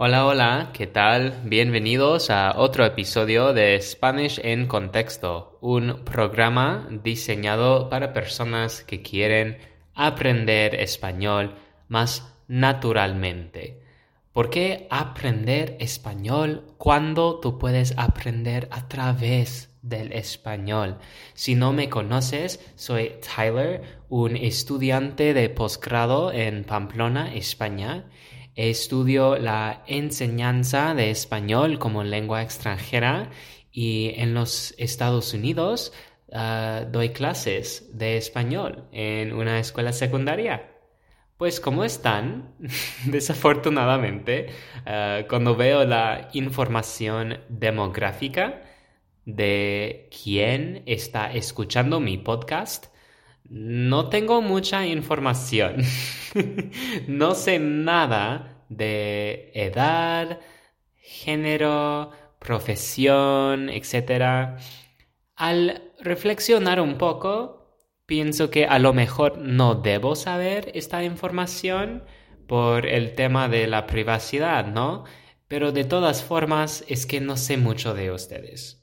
Hola, hola, ¿qué tal? Bienvenidos a otro episodio de Spanish en Contexto, un programa diseñado para personas que quieren aprender español más naturalmente. ¿Por qué aprender español cuando tú puedes aprender a través del español? Si no me conoces, soy Tyler, un estudiante de posgrado en Pamplona, España Estudio la enseñanza de español como lengua extranjera y en los Estados Unidos ah, doy clases de español en una escuela secundaria. Pues ¿cómo están? Desafortunadamente, ah, cuando veo la información demográfica de quién está escuchando mi podcast, no tengo mucha información. no sé nada de edad, género, profesión, etc. Al reflexionar un poco, pienso que a lo mejor no debo saber esta información por el tema de la privacidad, ¿no? Pero de todas formas es que no sé mucho de ustedes.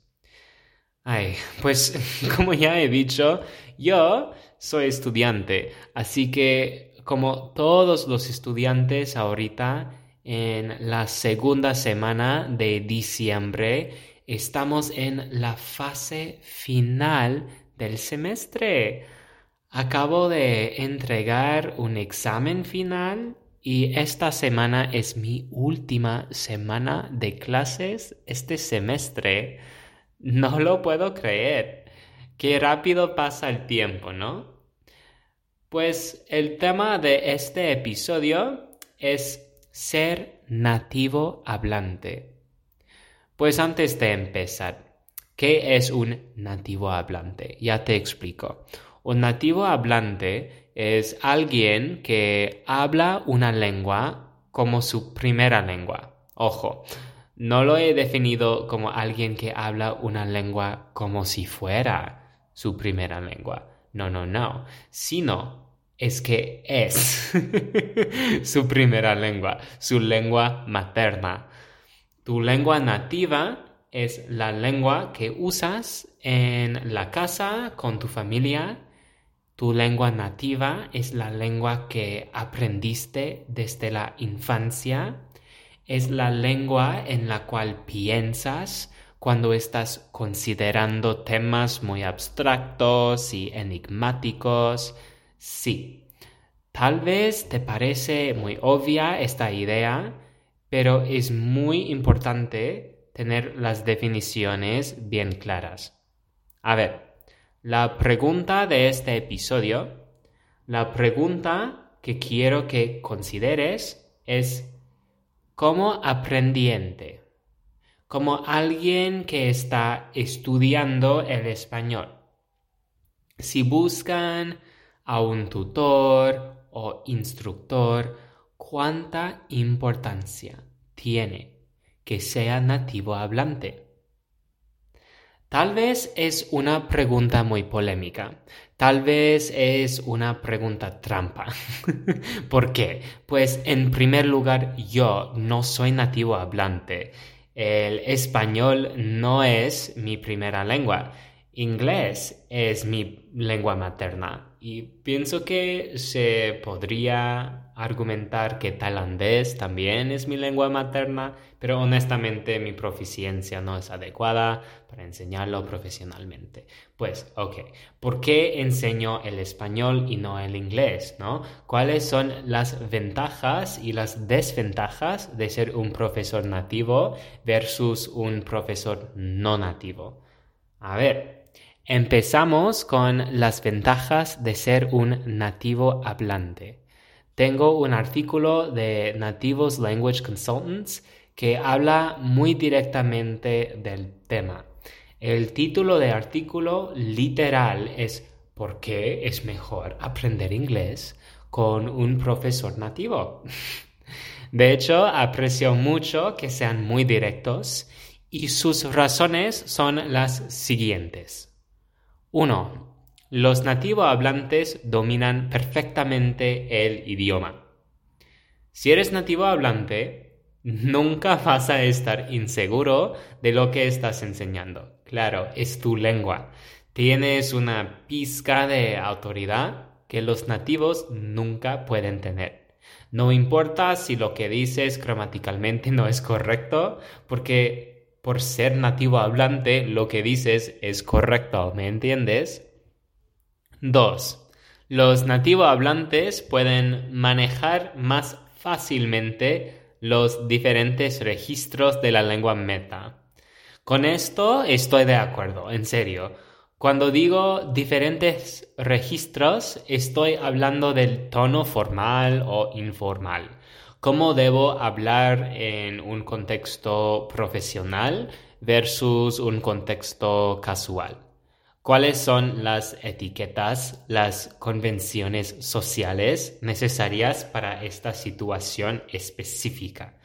Ay, pues como ya he dicho, yo soy estudiante, así que como todos los estudiantes ahorita en la segunda semana de diciembre, estamos en la fase final del semestre. Acabo de entregar un examen final y esta semana es mi última semana de clases este semestre. No lo puedo creer. Qué rápido pasa el tiempo, ¿no? Pues el tema de este episodio es ser nativo hablante. Pues antes de empezar, ¿qué es un nativo hablante? Ya te explico. Un nativo hablante es alguien que habla una lengua como su primera lengua. Ojo, no lo he definido como alguien que habla una lengua como si fuera su primera lengua. No, no, no. Sino es que es su primera lengua, su lengua materna. Tu lengua nativa es la lengua que usas en la casa con tu familia. Tu lengua nativa es la lengua que aprendiste desde la infancia es la lengua en la cual piensas cuando estás considerando temas muy abstractos y enigmáticos. Sí, tal vez te parece muy obvia esta idea, pero es muy importante tener las definiciones bien claras. A ver, la pregunta de este episodio, la pregunta que quiero que consideres es como aprendiente, como alguien que está estudiando el español. Si buscan a un tutor o instructor, ¿cuánta importancia tiene que sea nativo hablante? Tal vez es una pregunta muy polémica. Tal vez es una pregunta trampa. ¿Por qué? Pues en primer lugar yo no soy nativo hablante. El español no es mi primera lengua. Inglés es mi lengua materna. Y pienso que se podría argumentar que tailandés también es mi lengua materna, pero honestamente mi proficiencia no es adecuada para enseñarlo profesionalmente. Pues, ok, ¿por qué enseño el español y no el inglés? ¿no? ¿Cuáles son las ventajas y las desventajas de ser un profesor nativo versus un profesor no nativo? A ver, Empezamos con las ventajas de ser un nativo hablante. Tengo un artículo de Nativos Language Consultants que habla muy directamente del tema. El título del artículo literal es ¿Por qué es mejor aprender inglés con un profesor nativo? De hecho, aprecio mucho que sean muy directos y sus razones son las siguientes. 1. Los nativo hablantes dominan perfectamente el idioma. Si eres nativo hablante, Nunca vas a estar inseguro de lo que estás enseñando. Claro, es tu lengua. Tienes una pizca de autoridad que los nativos nunca pueden tener. No importa si lo que dices gramaticalmente no es correcto, porque por ser nativo hablante lo que dices es correcto, ¿me entiendes? 2. Los nativo hablantes pueden manejar más fácilmente los diferentes registros de la lengua meta. Con esto estoy de acuerdo, en serio. Cuando digo diferentes registros, estoy hablando del tono formal o informal. ¿Cómo debo hablar en un contexto profesional versus un contexto casual? ¿Cuáles son las etiquetas, las convenciones sociales necesarias para esta situación específica?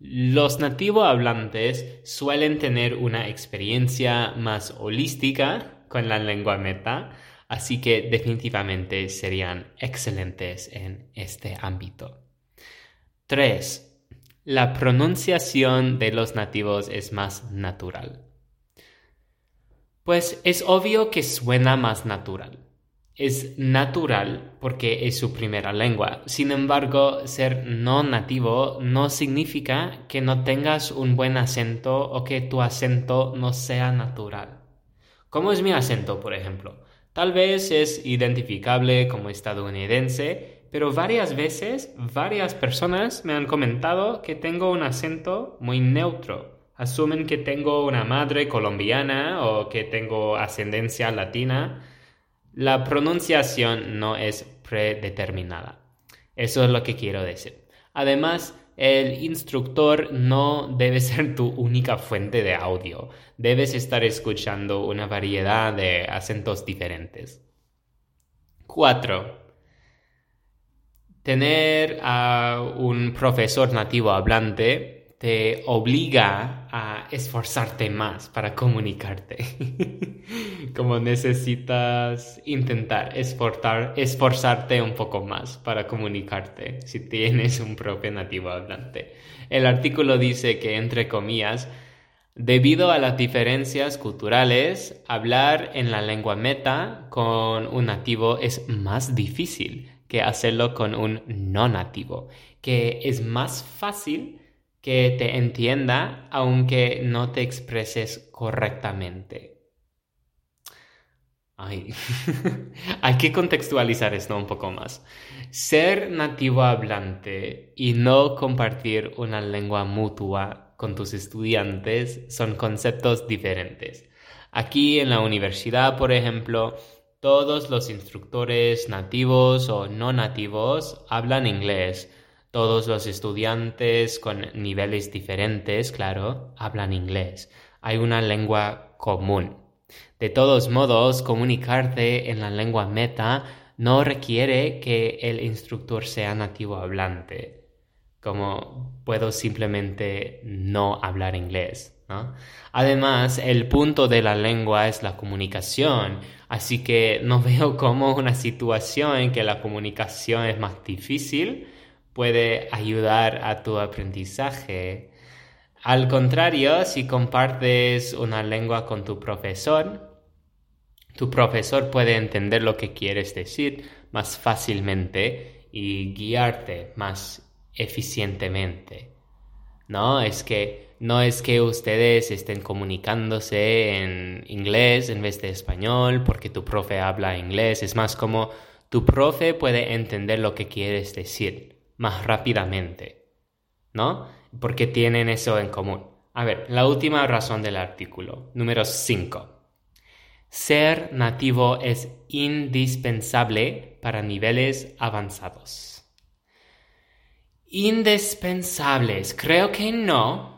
Los nativo hablantes suelen tener una experiencia más holística con la lengua meta, así que definitivamente serían excelentes en este ámbito. 3. La pronunciación de los nativos es más natural. Pues es obvio que suena más natural. Es natural porque es su primera lengua. Sin embargo, ser no nativo no significa que no tengas un buen acento o que tu acento no sea natural. ¿Cómo es mi acento, por ejemplo? Tal vez es identificable como estadounidense, pero varias veces varias personas me han comentado que tengo un acento muy neutro asumen que tengo una madre colombiana o que tengo ascendencia latina, la pronunciación no es predeterminada. Eso es lo que quiero decir. Además, el instructor no debe ser tu única fuente de audio. Debes estar escuchando una variedad de acentos diferentes. 4. Tener a un profesor nativo hablante te obliga a esforzarte más para comunicarte. Como necesitas intentar esforzarte un poco más para comunicarte si tienes un propio nativo hablante. El artículo dice que, entre comillas, Debido a las diferencias culturales, hablar en la lengua meta con un nativo es más difícil que hacerlo con un no nativo, que es más fácil que te entienda aunque no te expreses correctamente. Ay. Hay que contextualizar esto un poco más. Ser nativo hablante y no compartir una lengua mutua con tus estudiantes son conceptos diferentes. Aquí en la universidad, por ejemplo, todos los instructores nativos o no nativos hablan inglés todos los estudiantes con niveles diferentes, claro, hablan inglés. Hay una lengua común. De todos modos, comunicarte en la lengua meta no requiere que el instructor sea nativo hablante, como puedo simplemente no hablar inglés. Además, el punto de la lengua es la comunicación, así que no veo como una situación en que la comunicación es más difícil puede ayudar a tu aprendizaje. Al contrario, si compartes una lengua con tu profesor, tu profesor puede entender lo que quieres decir más fácilmente y guiarte más eficientemente. No, es que no es que ustedes estén comunicándose en inglés en vez de español porque tu profe habla inglés, es más como tu profe puede entender lo que quieres decir más rápidamente, ¿no? Porque tienen eso en común. A ver, la última razón del artículo, número 5. Ser nativo es indispensable para niveles avanzados. Indispensables, creo que no,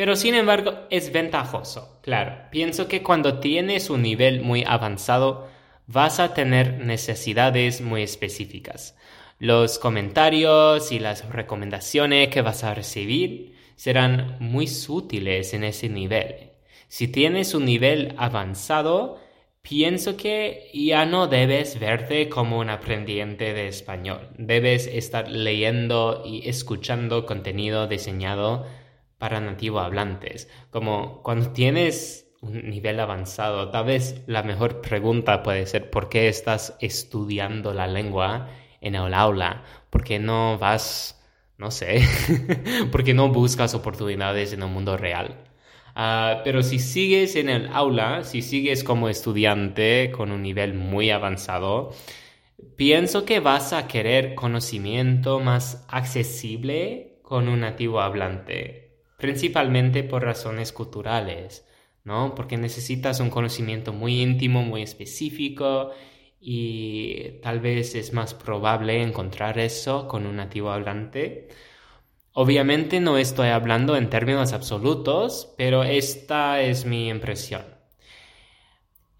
pero sin embargo es ventajoso. Claro, pienso que cuando tienes un nivel muy avanzado vas a tener necesidades muy específicas. Los comentarios y las recomendaciones que vas a recibir serán muy útiles en ese nivel. Si tienes un nivel avanzado, Pienso que ya no debes verte como un aprendiente de español. Debes estar leyendo y escuchando contenido diseñado para nativo hablantes. Como cuando tienes un nivel avanzado, tal vez la mejor pregunta puede ser ¿por qué estás estudiando la lengua en el aula? ¿Por qué no vas, no sé, por qué no buscas oportunidades en el mundo real? Ah, pero si sigues en el aula, si sigues como estudiante con un nivel muy avanzado, pienso que vas a querer conocimiento más accesible con un nativo hablante, principalmente por razones culturales, ¿no? Porque necesitas un conocimiento muy íntimo, muy específico y tal vez es más probable encontrar eso con un nativo hablante. Obviamente no estoy hablando en términos absolutos, pero esta es mi impresión.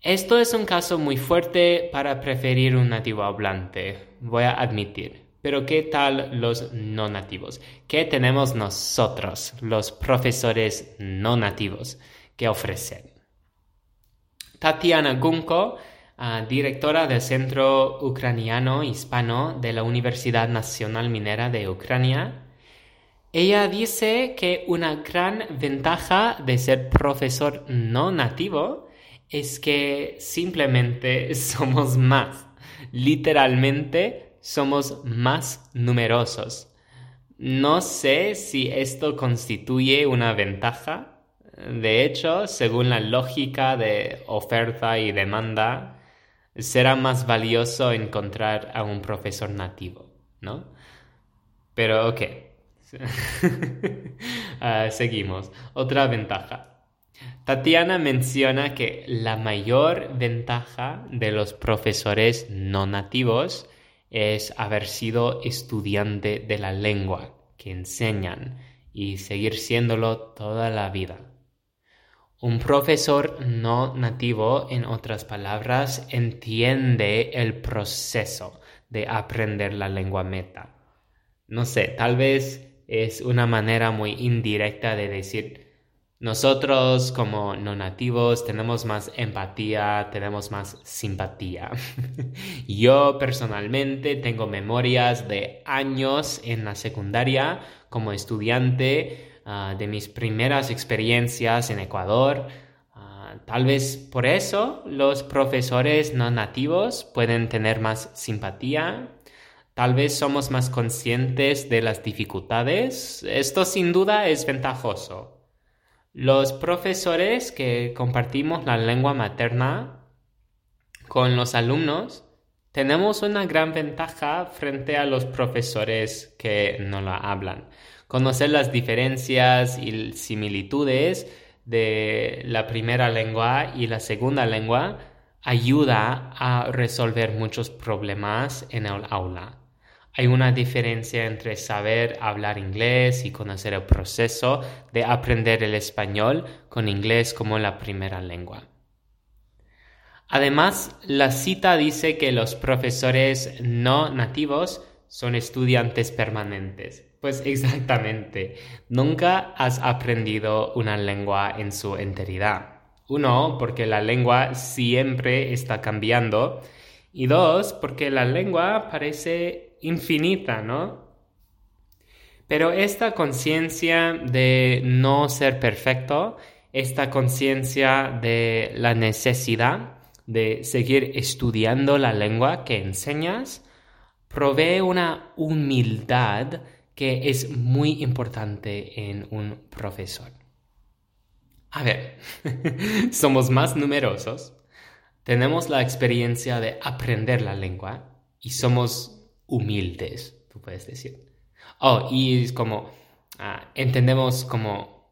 Esto es un caso muy fuerte para preferir un nativo hablante, voy a admitir. Pero ¿qué tal los no nativos? ¿Qué tenemos nosotros, los profesores no nativos, que ofrecen? Tatiana Gunko, ah, directora del Centro Ucraniano Hispano de la Universidad Nacional Minera de Ucrania, ella dice que una gran ventaja de ser profesor no nativo es que simplemente somos más. Literalmente somos más numerosos. No sé si esto constituye una ventaja. De hecho, según la lógica de oferta y demanda, será más valioso encontrar a un profesor nativo, ¿no? Pero ok, Ah, seguimos. Otra ventaja. Tatiana menciona que la mayor ventaja de los profesores no nativos es haber sido estudiante de la lengua que enseñan y seguir siéndolo toda la vida. Un profesor no nativo, en otras palabras, entiende el proceso de aprender la lengua meta. No sé, tal vez es una manera muy indirecta de decir, nosotros como no nativos tenemos más empatía, tenemos más simpatía. Yo personalmente tengo memorias de años en la secundaria como estudiante ah, de mis primeras experiencias en Ecuador. Ah, tal vez por eso los profesores no nativos pueden tener más simpatía Tal vez somos más conscientes de las dificultades. Esto sin duda es ventajoso. Los profesores que compartimos la lengua materna con los alumnos tenemos una gran ventaja frente a los profesores que no la hablan. Conocer las diferencias y similitudes de la primera lengua y la segunda lengua ayuda a resolver muchos problemas en el aula. Hay una diferencia entre saber hablar inglés y conocer el proceso de aprender el español con inglés como la primera lengua. Además, la cita dice que los profesores no nativos son estudiantes permanentes. Pues exactamente, nunca has aprendido una lengua en su enteridad. Uno, porque la lengua siempre está cambiando. Y dos, porque la lengua parece infinita, ¿no? Pero esta conciencia de no ser perfecto, esta conciencia de la necesidad de seguir estudiando la lengua que enseñas, provee una humildad que es muy importante en un profesor. A ver, somos más numerosos, tenemos la experiencia de aprender la lengua y somos humildes, tú puedes decir. Oh, y es como, ah, entendemos como,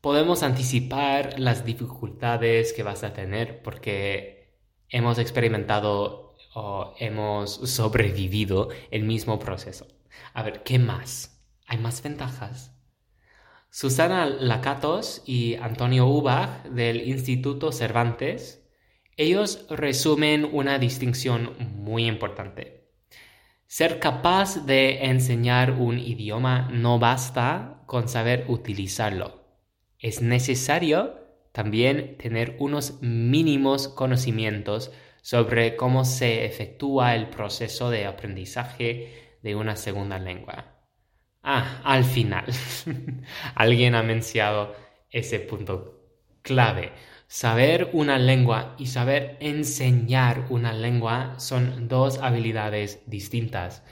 podemos anticipar las dificultades que vas a tener porque hemos experimentado o hemos sobrevivido el mismo proceso. A ver, ¿qué más? ¿Hay más ventajas? Susana Lacatos y Antonio Ubach del Instituto Cervantes, ellos resumen una distinción muy importante. Ser capaz de enseñar un idioma no basta con saber utilizarlo. Es necesario también tener unos mínimos conocimientos sobre cómo se efectúa el proceso de aprendizaje de una segunda lengua. Ah, al final, alguien ha mencionado ese punto clave. Saber una lengua y saber enseñar una lengua son dos habilidades distintas.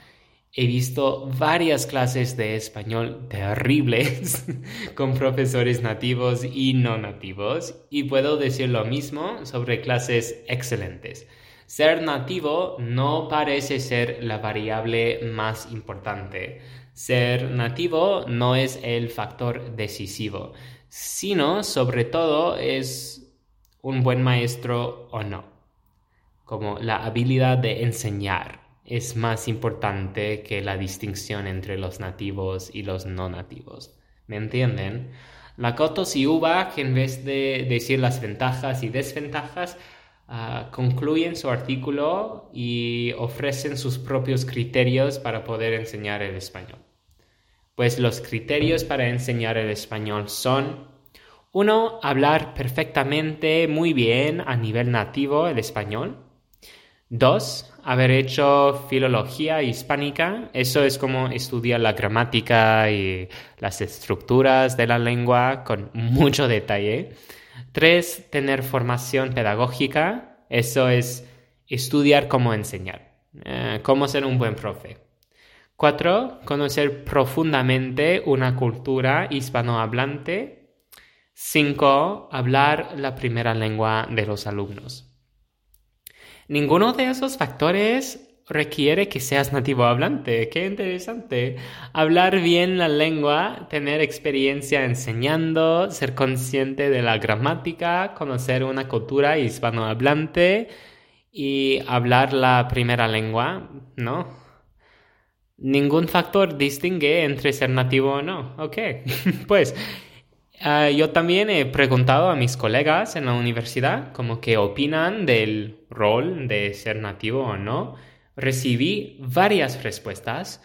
He visto varias clases de español terribles con profesores nativos y no nativos y puedo decir lo mismo sobre clases excelentes. Ser nativo no parece ser la variable más importante. Ser nativo no es el factor decisivo, sino sobre todo es un buen maestro o no, como la habilidad de enseñar es más importante que la distinción entre los nativos y los no nativos. ¿Me entienden? Lakotos y Uba, que en vez de decir las ventajas y desventajas, ah, concluyen su artículo y ofrecen sus propios criterios para poder enseñar el español. Pues los criterios para enseñar el español son uno, hablar perfectamente, muy bien a nivel nativo el español. Dos, haber hecho filología hispánica. Eso es como estudiar la gramática y las estructuras de la lengua con mucho detalle. Tres, tener formación pedagógica. Eso es estudiar cómo enseñar, eh, cómo ser un buen profe. Cuatro, conocer profundamente una cultura hispanohablante. Cinco, hablar la primera lengua de los alumnos. Ninguno de esos factores requiere que seas nativo hablante. Qué interesante. Hablar bien la lengua, tener experiencia enseñando, ser consciente de la gramática, conocer una cultura hispanohablante y hablar la primera lengua, ¿no? Ningún factor distingue entre ser nativo o no. Ok, pues Ah, yo también he preguntado a mis colegas en la universidad como qué opinan del rol de ser nativo o no. Recibí varias respuestas.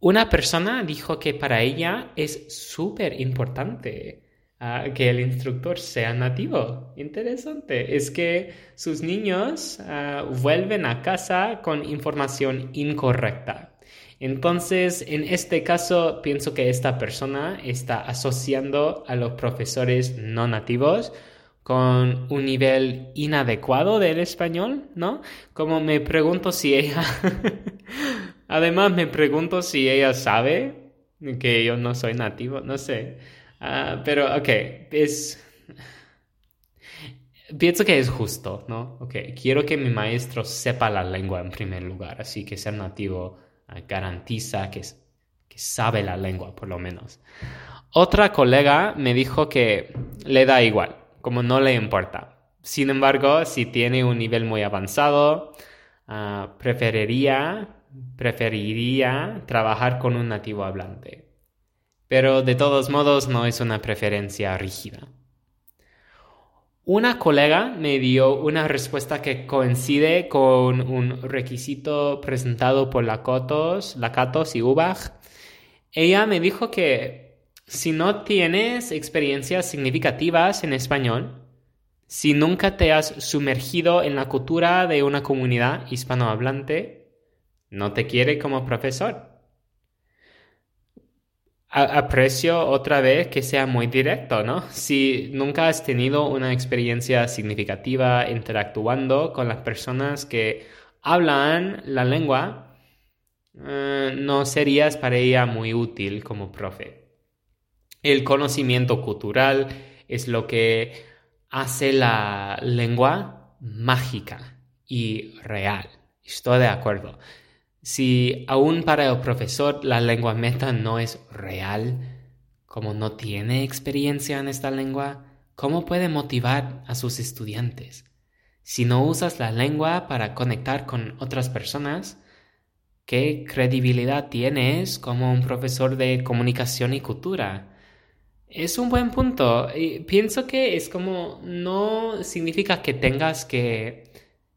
Una persona dijo que para ella es súper importante ah, que el instructor sea nativo. Interesante. Es que sus niños ah, vuelven a casa con información incorrecta. Entonces, en este caso, pienso que esta persona está asociando a los profesores no nativos con un nivel inadecuado del español, ¿no? Como me pregunto si ella... Además, me pregunto si ella sabe que yo no soy nativo, no sé. Ah, pero, ok, es... Pienso que es justo, ¿no? Ok, quiero que mi maestro sepa la lengua en primer lugar, así que ser nativo garantiza que, que sabe la lengua, por lo menos. Otra colega me dijo que le da igual, como no le importa. Sin embargo, si tiene un nivel muy avanzado, ah, preferiría, preferiría trabajar con un nativo hablante. Pero de todos modos no es una preferencia rígida. Una colega me dio una respuesta que coincide con un requisito presentado por la Catos y Ubach. Ella me dijo que si no tienes experiencias significativas en español, si nunca te has sumergido en la cultura de una comunidad hispanohablante, no te quiere como profesor aprecio otra vez que sea muy directo, ¿no? Si nunca has tenido una experiencia significativa interactuando con las personas que hablan la lengua, eh, no serías para ella muy útil como profe. El conocimiento cultural es lo que hace la lengua mágica y real. Estoy de acuerdo. Si aún para el profesor la lengua meta no es real, como no tiene experiencia en esta lengua, ¿cómo puede motivar a sus estudiantes? Si no usas la lengua para conectar con otras personas, ¿qué credibilidad tienes como un profesor de comunicación y cultura? Es un buen punto. Y pienso que es como no significa que tengas que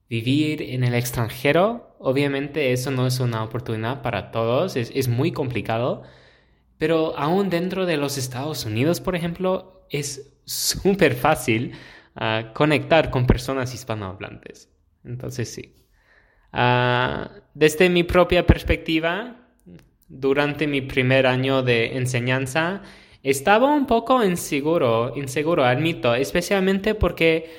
vivir en el extranjero Obviamente eso no es una oportunidad para todos, es, muy complicado, Pero aún dentro de los Estados Unidos, por ejemplo, es súper fácil ah, conectar con personas hispanohablantes. Entonces sí. Ah, desde mi propia perspectiva, durante mi primer año de enseñanza, estaba un poco inseguro, inseguro, admito, especialmente porque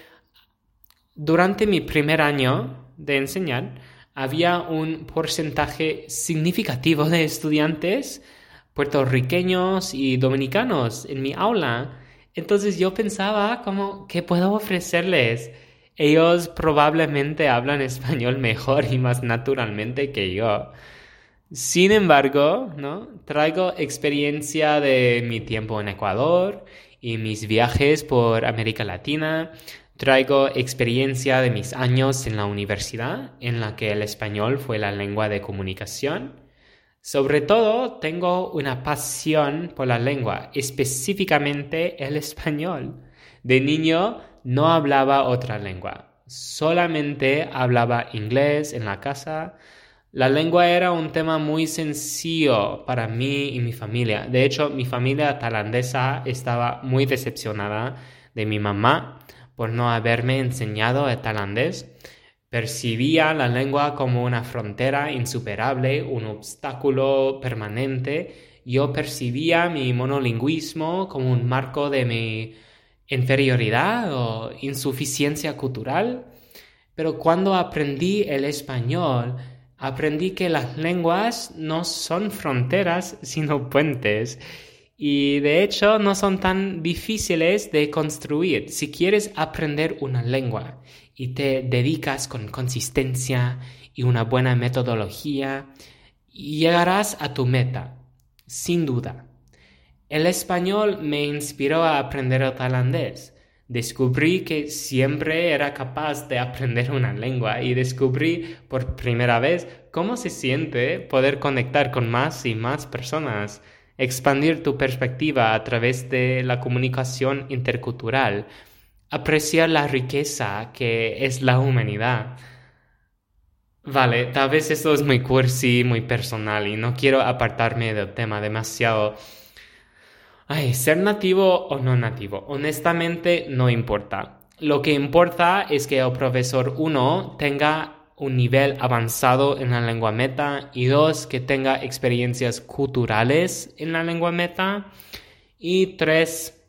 durante mi primer año de enseñar había un porcentaje significativo de estudiantes puertorriqueños y dominicanos en mi aula. Entonces yo pensaba como, ¿qué puedo ofrecerles? Ellos probablemente hablan español mejor y más naturalmente que yo. Sin embargo, ¿no? Traigo experiencia de mi tiempo en Ecuador y mis viajes por América Latina. Traigo experiencia de mis años en la universidad, en la que el español fue la lengua de comunicación. Sobre todo, tengo una pasión por la lengua, específicamente el español. De niño no hablaba otra lengua, solamente hablaba inglés en la casa. La lengua era un tema muy sencillo para mí y mi familia. De hecho, mi familia tailandesa estaba muy decepcionada de mi mamá por no haberme enseñado el tailandés Percibía la lengua como una frontera insuperable, un obstáculo permanente. Yo percibía mi monolingüismo como un marco de mi inferioridad o insuficiencia cultural. Pero cuando aprendí el español, aprendí que las lenguas no son fronteras, sino puentes. Y de hecho no son tan difíciles de construir si quieres aprender una lengua y te dedicas con consistencia y una buena metodología, llegarás a tu meta, sin duda. El español me inspiró a aprender el tailandés. Descubrí que siempre era capaz de aprender una lengua y descubrí por primera vez cómo se siente poder conectar con más y más personas, expandir tu perspectiva a través de la comunicación intercultural, apreciar la riqueza que es la humanidad. Vale, tal vez esto es muy cursi, muy personal y no quiero apartarme del tema demasiado. Ay, ser nativo o no nativo, honestamente no importa. Lo que importa es que el profesor 1 tenga un nivel avanzado en la lengua meta y dos, que tenga experiencias culturales en la lengua meta y tres,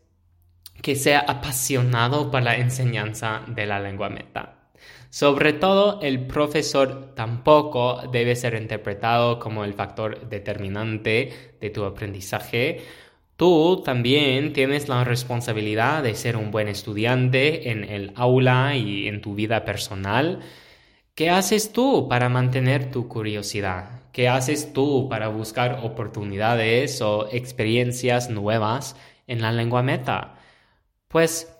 que sea apasionado por la enseñanza de la lengua meta. Sobre todo, el profesor tampoco debe ser interpretado como el factor determinante de tu aprendizaje. Tú también tienes la responsabilidad de ser un buen estudiante en el aula y en tu vida personal. ¿Qué haces tú para mantener tu curiosidad? ¿Qué haces tú para buscar oportunidades o experiencias nuevas en la lengua meta? Pues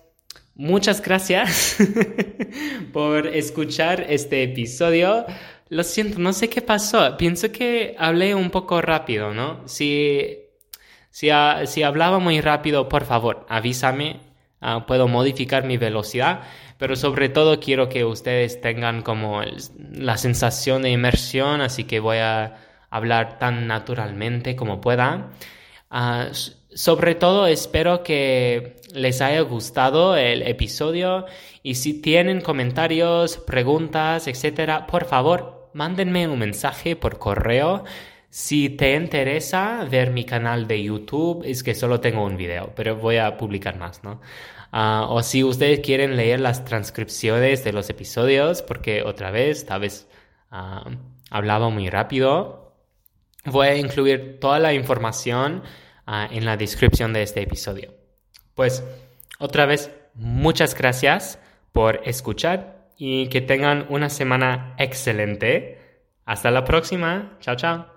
muchas gracias por escuchar este episodio. Lo siento, no sé qué pasó. Pienso que hablé un poco rápido, ¿no? Si, si, si hablaba muy rápido, por favor, avísame. Ah, puedo modificar mi velocidad, pero sobre todo quiero que ustedes tengan como la sensación de inmersión, así que voy a hablar tan naturalmente como pueda. Ah, sobre todo espero que les haya gustado el episodio y si tienen comentarios, preguntas, etcétera, por favor, mándenme un mensaje por correo. Si te interesa ver mi canal de YouTube, es que solo tengo un video, pero voy a publicar más, ¿no? Ah, o si ustedes quieren leer las transcripciones de los episodios, porque otra vez, tal vez ah, hablaba muy rápido, voy a incluir toda la información Ah, en la descripción de este episodio. Pues otra vez, muchas gracias por escuchar y que tengan una semana excelente. Hasta la próxima. Chao, chao.